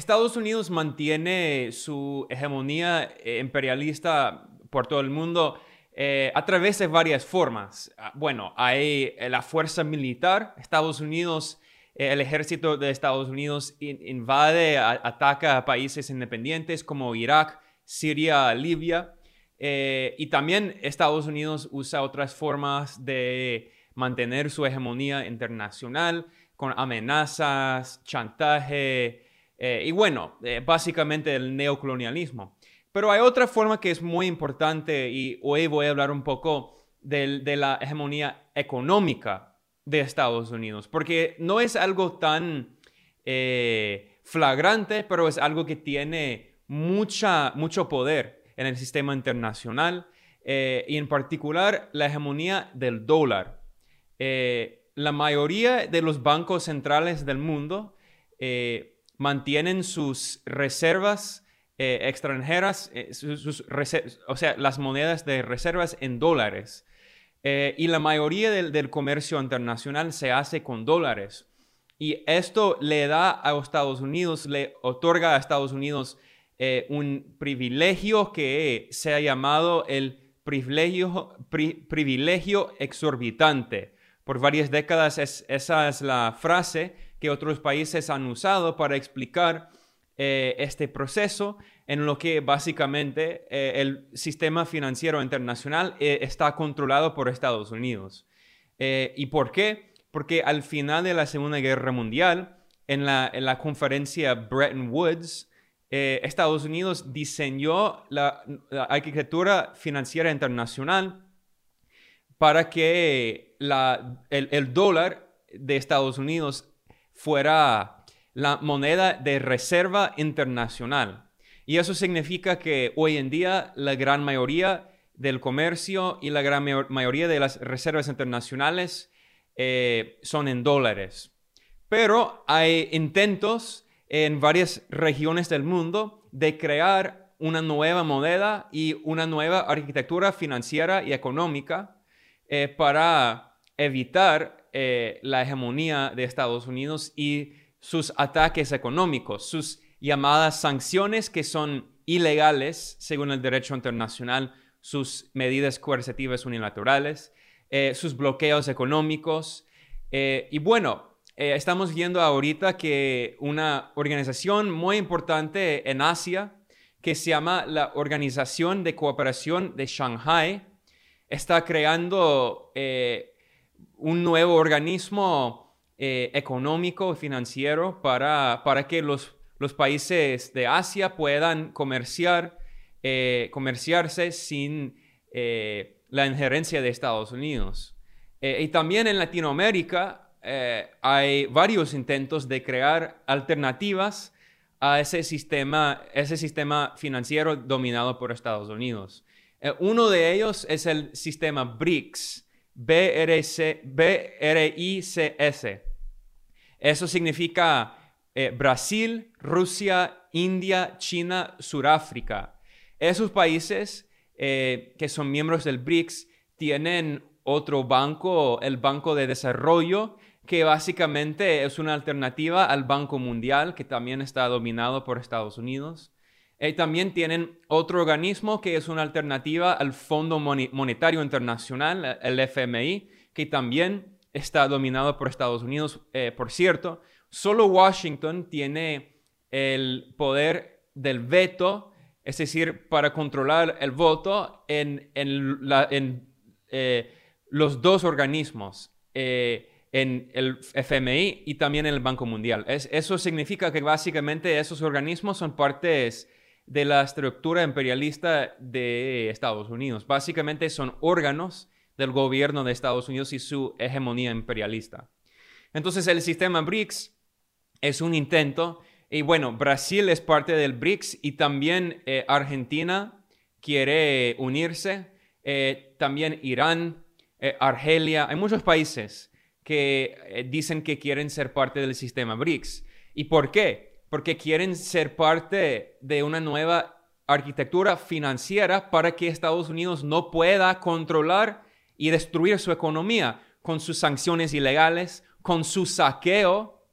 Estados Unidos mantiene su hegemonía eh, imperialista por todo el mundo eh, a través de varias formas. Ah, bueno, hay eh, la fuerza militar. Estados Unidos, el ejército de Estados Unidos invade, ataca a países independientes como Irak, Siria, Libia. y también Estados Unidos usa otras formas de mantener su hegemonía internacional con amenazas, chantaje, eh, y bueno, eh, básicamente el neocolonialismo. Pero hay otra forma que es muy importante y hoy voy a hablar un poco de, la hegemonía económica de Estados Unidos, porque no es algo tan eh, flagrante, pero es algo que tiene mucha, mucho poder en el sistema internacional y en particular la hegemonía del dólar. la mayoría de los bancos centrales del mundo mantienen sus reservas eh, extranjeras, eh, o sea, las monedas de reservas en dólares. Eh, y la mayoría del, comercio internacional se hace con dólares. Y esto le da a Estados Unidos, le otorga a Estados Unidos un privilegio que se ha llamado el privilegio, privilegio exorbitante. Por varias décadas esa es la frase que otros países han usado para explicar eh, este proceso en lo que básicamente eh, el sistema financiero internacional eh, está controlado por Estados Unidos. ¿Y por qué? Porque al final de la Segunda Guerra Mundial, en la, en la conferencia Bretton Woods, Estados Unidos diseñó la, arquitectura financiera internacional para que la, el, el dólar de Estados Unidos fuera la moneda de reserva internacional. Y eso significa que hoy en día la gran mayoría del comercio y la gran mayoría de las reservas internacionales eh, son en dólares. Pero hay intentos en varias regiones del mundo de crear una nueva moneda y una nueva arquitectura financiera y económica eh, para evitar eh, la hegemonía de Estados Unidos y sus ataques económicos, sus llamadas sanciones que son ilegales según el derecho internacional, sus medidas coercitivas unilaterales, eh, sus bloqueos económicos. Eh, y bueno, estamos viendo ahorita que una organización muy importante en Asia, que se llama la Organización de Cooperación de Shanghai, está creando un nuevo organismo eh, económico financiero para, para que los, los, países de Asia puedan comerciar, eh, comerciarse sin eh, la injerencia de Estados Unidos. y también en Latinoamérica hay varios intentos de crear alternativas a ese sistema, ese sistema financiero dominado por Estados Unidos. uno de ellos es el sistema BRICS, B-R-I-C-S. Eso significa eh, Brasil, Rusia, India, China, Sudáfrica. Esos países eh, que son miembros del BRICS tienen otro banco, el Banco de Desarrollo, que básicamente es una alternativa al Banco Mundial, que también está dominado por Estados Unidos. Eh, también tienen otro organismo que es una alternativa al Fondo Monetario Internacional, el FMI, que también está dominado por Estados Unidos. Eh, por cierto, solo Washington tiene el poder del veto, es decir, para controlar el voto en, eh, los dos organismos, en el FMI y también en el Banco Mundial. eso significa que básicamente esos organismos son partes de la estructura imperialista de Estados Unidos. Básicamente son órganos del gobierno de Estados Unidos y su hegemonía imperialista. Entonces el sistema BRICS es un intento, y bueno, Brasil es parte del BRICS y también eh, Argentina quiere unirse, eh, también Irán, eh, Argelia, hay muchos países que dicen que quieren ser parte del sistema BRICS. ¿Y por qué? Porque quieren ser parte de una nueva arquitectura financiera para que Estados Unidos no pueda controlar y destruir su economía con sus sanciones ilegales, con su saqueo.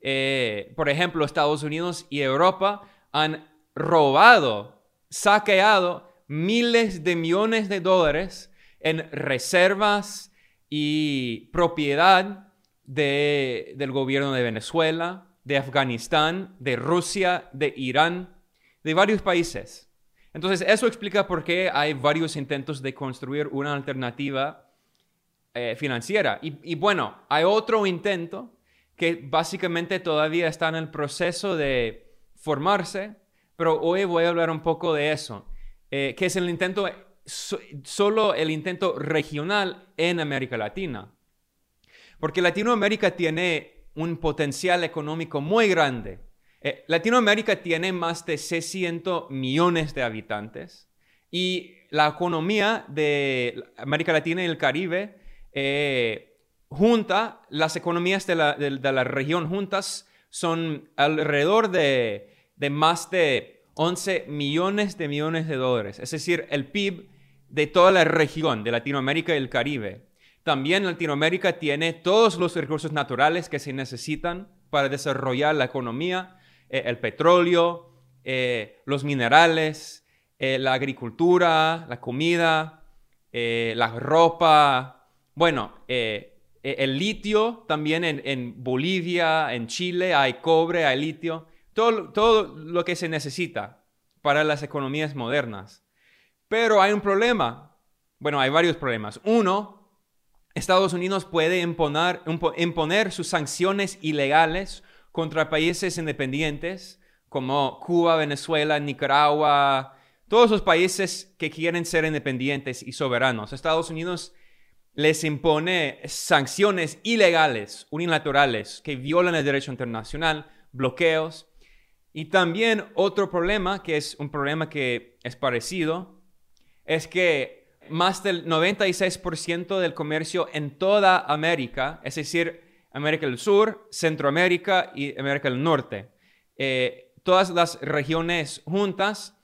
Eh, por ejemplo, Estados Unidos y Europa han robado, saqueado miles de millones de dólares en reservas y propiedad del gobierno de Venezuela, de Afganistán, de Rusia, de Irán, de varios países. Entonces, eso explica por qué hay varios intentos de construir una alternativa eh, financiera. Y, bueno, hay otro intento que básicamente todavía está en el proceso de formarse, pero hoy voy a hablar un poco de eso, eh, que es el intento, solo el intento regional en América Latina. Porque Latinoamérica tiene un potencial económico muy grande eh, Latinoamérica tiene más de 600 millones de habitantes y la economía de América Latina y el Caribe eh, junta, las economías de la, región juntas son alrededor de, de más de 11 millones de millones de dólares, es decir, el PIB de toda la región de Latinoamérica y el Caribe. También Latinoamérica tiene todos los recursos naturales que se necesitan para desarrollar la economía eh, el petróleo, eh, los minerales, eh, la agricultura, la comida, la ropa, bueno, el litio también en, Bolivia, en Chile hay cobre, hay litio, todo, todo lo que se necesita para las economías modernas. Pero hay un problema, bueno, hay varios problemas. Uno, Estados Unidos puede imponer, imponer sus sanciones ilegales contra países independientes como Cuba, Venezuela, Nicaragua, todos los países que quieren ser independientes y soberanos. Estados Unidos les impone sanciones ilegales, unilaterales, que violan el derecho internacional, bloqueos. Y también otro problema, que es un problema que es parecido, es que más del 96% del comercio en toda América, es decir, América del Sur, Centroamérica y América del Norte. Eh, todas las regiones juntas,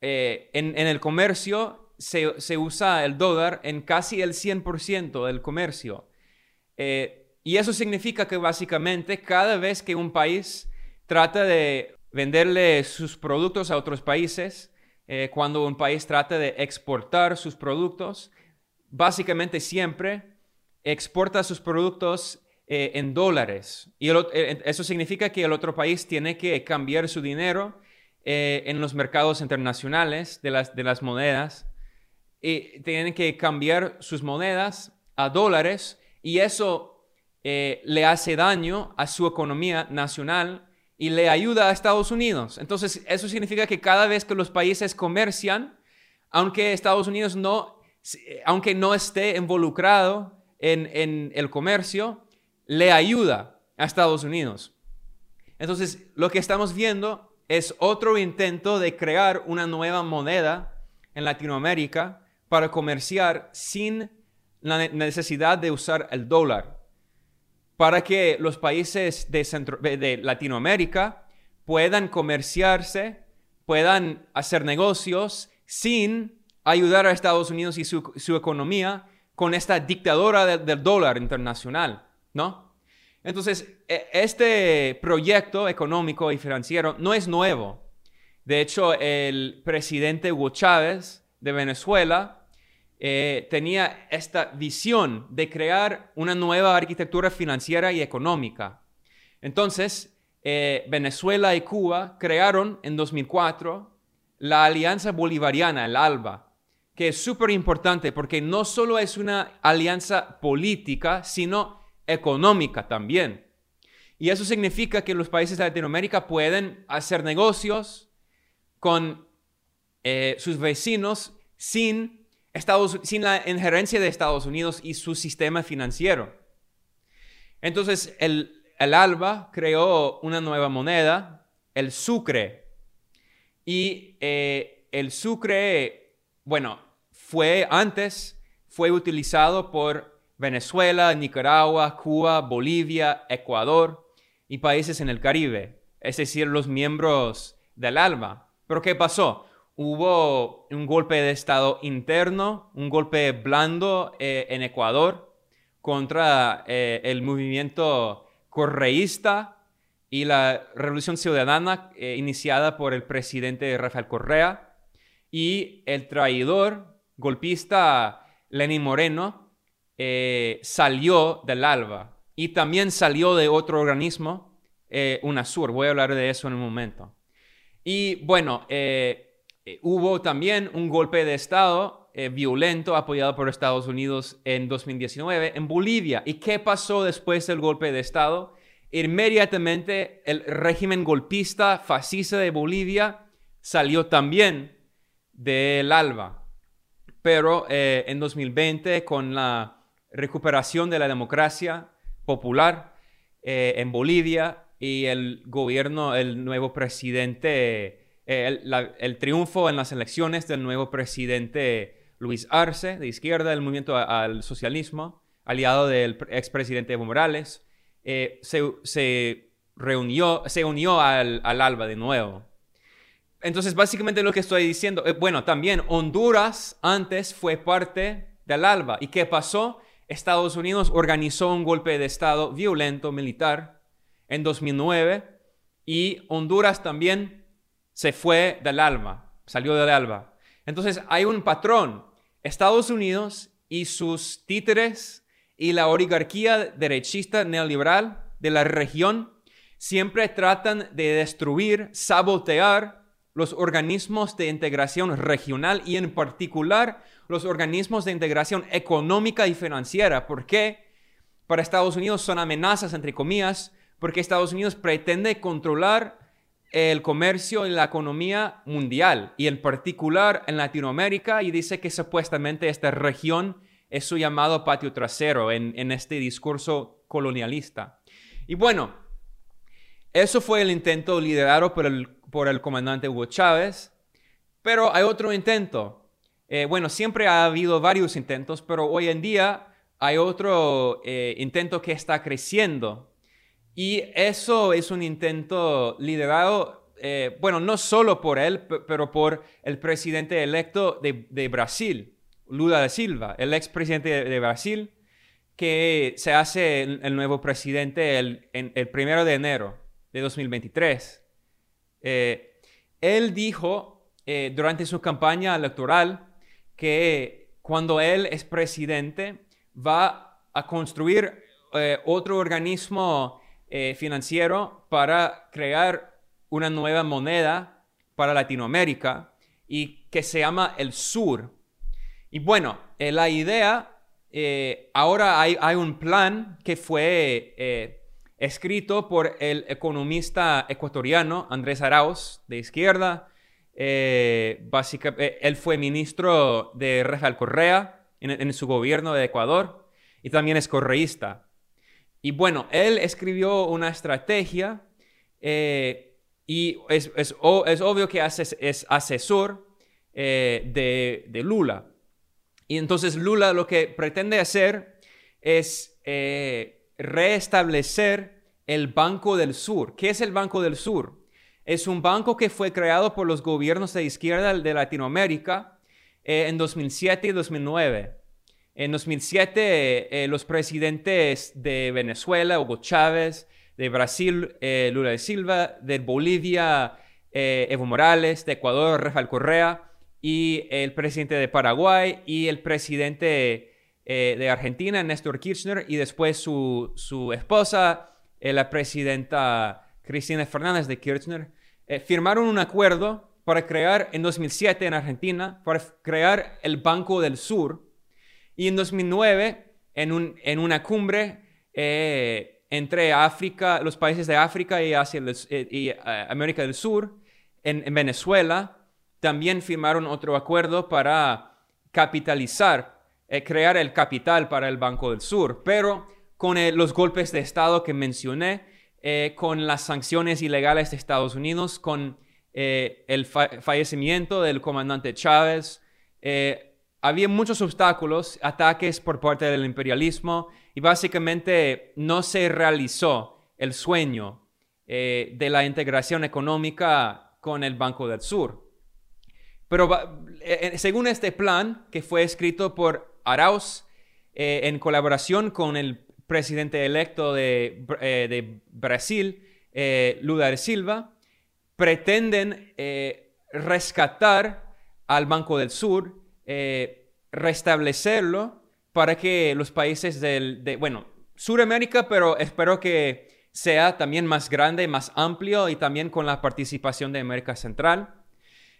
eh, en, el comercio se, usa el dólar en casi el 100% del comercio. Eh, y eso significa que básicamente cada vez que un país trata de venderle sus productos a otros países, cuando un país trata de exportar sus productos, básicamente siempre exporta sus productos eh, en dólares. Y eh, eso significa que el otro país tiene que cambiar su dinero eh, en los mercados internacionales de las, de las monedas. Y tienen que cambiar sus monedas a dólares y eso le hace daño a su economía nacional y le ayuda a Estados Unidos. Entonces, eso significa que cada vez que los países comercian, aunque Estados Unidos no, aunque no esté involucrado en, en el comercio, le ayuda a Estados Unidos. Entonces, lo que estamos viendo es otro intento de crear una nueva moneda en Latinoamérica para comerciar sin la necesidad de usar el dólar, para que los países de, Latinoamérica puedan comerciarse, puedan hacer negocios sin ayudar a Estados Unidos y su, economía con esta dictadura del dólar internacional. ¿no? Entonces, e, este proyecto económico y financiero no es nuevo. De hecho, el presidente Hugo Chávez de Venezuela eh, tenía esta visión de crear una nueva arquitectura financiera y económica. Entonces, eh, Venezuela y Cuba crearon en 2004 la Alianza Bolivariana, el ALBA, que es súper importante porque no solo es una alianza política, sino económica también. Y eso significa que los países de Latinoamérica pueden hacer negocios con eh, sus vecinos sin, Estados, sin la injerencia de Estados Unidos y su sistema financiero. Entonces, el, ALBA creó una nueva moneda, el sucre. Y eh, el sucre, bueno, fue antes, fue utilizado por Venezuela, Nicaragua, Cuba, Bolivia, Ecuador y países en el Caribe, es decir, los miembros del ALBA. Pero ¿qué pasó? Hubo un golpe de Estado interno, un golpe blando eh, en Ecuador contra eh, el movimiento correísta y la Revolución Ciudadana eh, iniciada por el presidente Rafael Correa y el traidor golpista Lenín Moreno eh, salió del ALBA y también salió de otro organismo, eh, UNASUR. Voy a hablar de eso en un momento. Y bueno, hubo también un golpe de Estado violento apoyado por Estados Unidos en 2019 en Bolivia. ¿Y qué pasó después del golpe de Estado? Inmediatamente el régimen golpista fascista de Bolivia salió también del ALBA. Pero eh, en 2020, con la recuperación de la democracia popular eh, en Bolivia y el gobierno, el nuevo presidente, el, triunfo en las elecciones del nuevo presidente Luis Arce, de izquierda del movimiento al socialismo, aliado del expresidente Evo Morales, eh, se, reunió, se unió al, ALBA de nuevo. Entonces, básicamente lo que estoy diciendo, eh, bueno, también Honduras antes fue parte del ALBA. ¿Y qué pasó? Estados Unidos organizó un golpe de Estado violento militar en 2009 y Honduras también se fue del ALBA, salió del ALBA. Entonces hay un patrón. Estados Unidos y sus títeres y la oligarquía derechista neoliberal de la región siempre tratan de destruir, sabotear los organismos de integración regional y en particular los organismos de integración económica y financiera. ¿Por qué? Para Estados Unidos son amenazas, entre comillas, porque Estados Unidos pretende controlar el comercio y la economía mundial y en particular en Latinoamérica y dice que supuestamente esta región es su llamado patio trasero en, este discurso colonialista. Y bueno, eso fue el intento liderado por el, por el comandante Hugo Chávez, pero hay otro intento. Eh, bueno, siempre ha habido varios intentos, pero hoy en día hay otro eh, intento que está creciendo. Y eso es un intento liderado, eh, bueno, no solo por él, pero por el presidente electo de, Brasil, Lula da Silva, el expresidente de, de Brasil, que se hace el, nuevo presidente el, el, primero de enero de 2023. Eh, él dijo eh, durante su campaña electoral que cuando él es presidente va a construir eh, otro organismo financiero para crear una nueva moneda para Latinoamérica y que se llama el Sur. Y bueno, eh, la idea, eh, ahora hay, un plan que fue eh, escrito por el economista ecuatoriano Andrés Arauz, de izquierda. básicamente, él fue ministro de Rafael Correa en, su gobierno de Ecuador y también es correísta. Y bueno, él escribió una estrategia y es, obvio que es asesor de, de Lula. Y entonces Lula lo que pretende hacer es eh, restablecer el Banco del Sur. ¿Qué es el Banco del Sur? Es un banco que fue creado por los gobiernos de izquierda de Latinoamérica eh, en 2007 y 2009. En 2007, eh, los presidentes de Venezuela, Hugo Chávez, de Brasil, Lula de Silva, de Bolivia, Evo Morales, de Ecuador, Rafael Correa, y el presidente de Paraguay y el presidente eh, de Argentina, Néstor Kirchner, y después su, su esposa, eh, la presidenta Cristina Fernández de Kirchner, eh, firmaron un acuerdo para crear en 2007 en Argentina, para crear el Banco del Sur. Y en 2009, en, un, en una cumbre entre África, los países de África y, Asia, y América del Sur, en, en Venezuela, también firmaron otro acuerdo para capitalizar, eh, crear el capital para el Banco del Sur, pero con eh, los golpes de Estado que mencioné, eh, con las sanciones ilegales de Estados Unidos, con el fallecimiento del comandante Chávez, había muchos obstáculos, ataques por parte del imperialismo y básicamente no se realizó el sueño de la integración económica con el Banco del Sur. Pero eh, eh, según este plan, que fue escrito por Arauz eh, en colaboración con el presidente electo de, Brasil, eh, Lula de Silva, pretenden eh, rescatar al Banco del Sur, restablecerlo para que los países del, de, bueno, Suramérica, pero espero que sea también más grande, más amplio y también con la participación de América Central.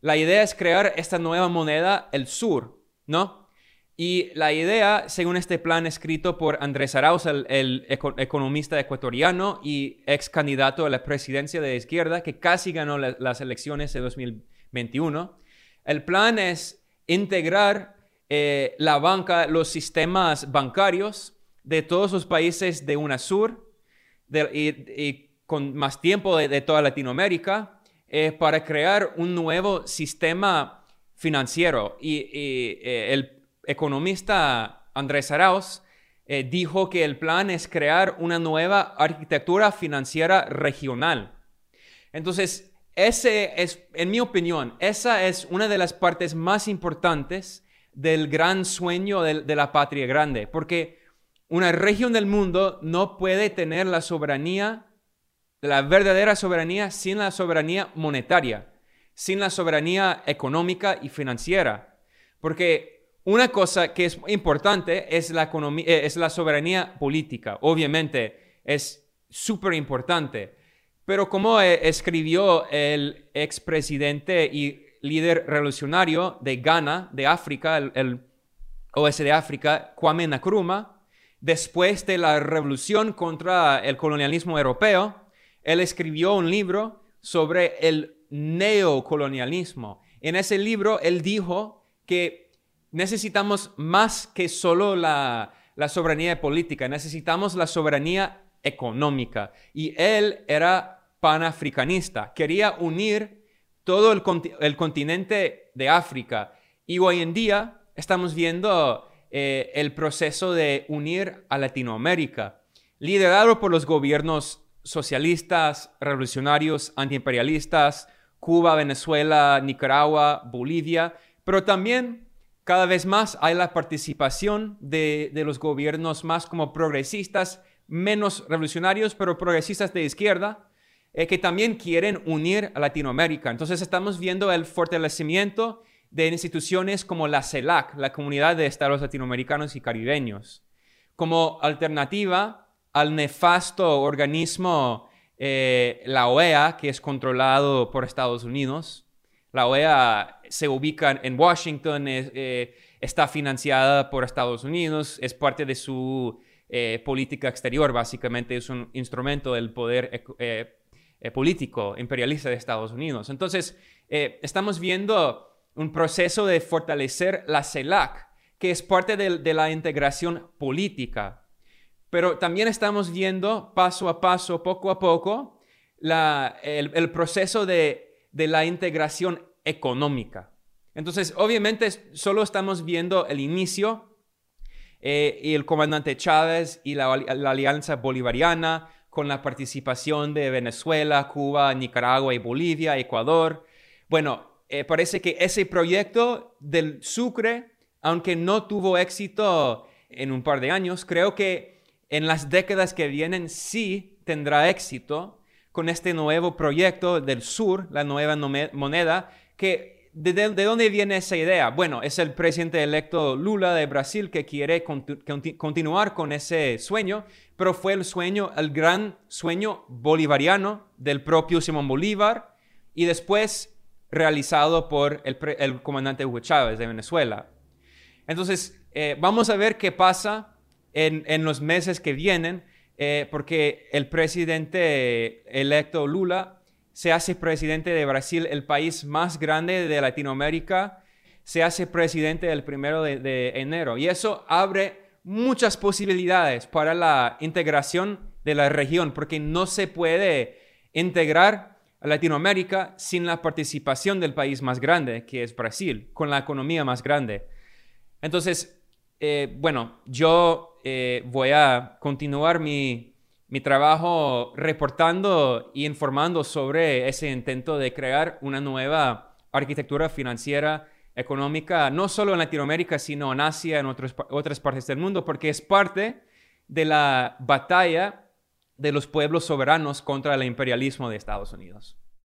La idea es crear esta nueva moneda, el sur, ¿no? Y la idea, según este plan escrito por Andrés Arauz, el, economista ecuatoriano y ex candidato a la presidencia de izquierda, que casi ganó las elecciones de 2021, el plan es integrar eh, la banca, los sistemas bancarios de todos los países de UNASUR y, con más tiempo de, toda Latinoamérica eh, para crear un nuevo sistema financiero. Y, eh, el economista Andrés Arauz dijo que el plan es crear una nueva arquitectura financiera regional. Entonces, ese es, en mi opinión, esa es una de las partes más importantes del gran sueño de, la patria grande, porque una región del mundo no puede tener la soberanía, la verdadera soberanía, sin la soberanía monetaria, sin la soberanía económica y financiera. Porque una cosa que es importante es la, economía, eh, es la soberanía política. Obviamente es súper importante. Pero como eh, escribió el expresidente y líder revolucionario de Ghana, de África, el, oeste de África, Kwame Nkrumah, después de la revolución contra el colonialismo europeo, él escribió un libro sobre el neocolonialismo. En ese libro él dijo que necesitamos más que solo la, la soberanía política, necesitamos la soberanía económica. Y él era panafricanista, quería unir todo el, continente de África. Y hoy en día estamos viendo eh, el proceso de unir a Latinoamérica, liderado por los gobiernos socialistas, revolucionarios, antiimperialistas, Cuba, Venezuela, Nicaragua, Bolivia, pero también cada vez más hay la participación de, de los gobiernos más como progresistas, menos revolucionarios, pero progresistas de izquierda, eh, que también quieren unir a Latinoamérica. Entonces estamos viendo el fortalecimiento de instituciones como la CELAC, la Comunidad de Estados Latinoamericanos y Caribeños, como alternativa al nefasto organismo, eh, la OEA, que es controlado por Estados Unidos. La OEA se ubica en Washington, eh, está financiada por Estados Unidos, es parte de su política exterior, básicamente es un instrumento del poder eh, político imperialista de Estados Unidos. Entonces, eh, estamos viendo un proceso de fortalecer la CELAC, que es parte de, la integración política. Pero también estamos viendo paso a paso, poco a poco, el, proceso de, la integración económica. Entonces, obviamente, solo estamos viendo el inicio eh, y el comandante Chávez y la alianza bolivariana con la participación de Venezuela, Cuba, Nicaragua y Bolivia, Ecuador. Bueno, eh, parece que ese proyecto del Sucre, aunque no tuvo éxito en un par de años, creo que en las décadas que vienen sí tendrá éxito con este nuevo proyecto del sur, la nueva moneda, que ¿De, dónde viene esa idea? Bueno, es el presidente electo Lula de Brasil que quiere continuar con ese sueño, pero fue el sueño, el gran sueño bolivariano del propio Simón Bolívar y después realizado por el, comandante Hugo Chávez de Venezuela. Entonces, eh, vamos a ver qué pasa en, los meses que vienen, eh, porque el presidente electo Lula se hace presidente de Brasil, el país más grande de Latinoamérica, se hace presidente el primero de, enero. Y eso abre muchas posibilidades para la integración de la región, porque no se puede integrar a Latinoamérica sin la participación del país más grande, que es Brasil, con la economía más grande. Entonces, eh, bueno, yo eh, voy a continuar mi mi trabajo reportando y informando sobre ese intento de crear una nueva arquitectura financiera económica, no solo en Latinoamérica, sino en Asia, en otras partes del mundo, porque es parte de la batalla de los pueblos soberanos contra el imperialismo de Estados Unidos.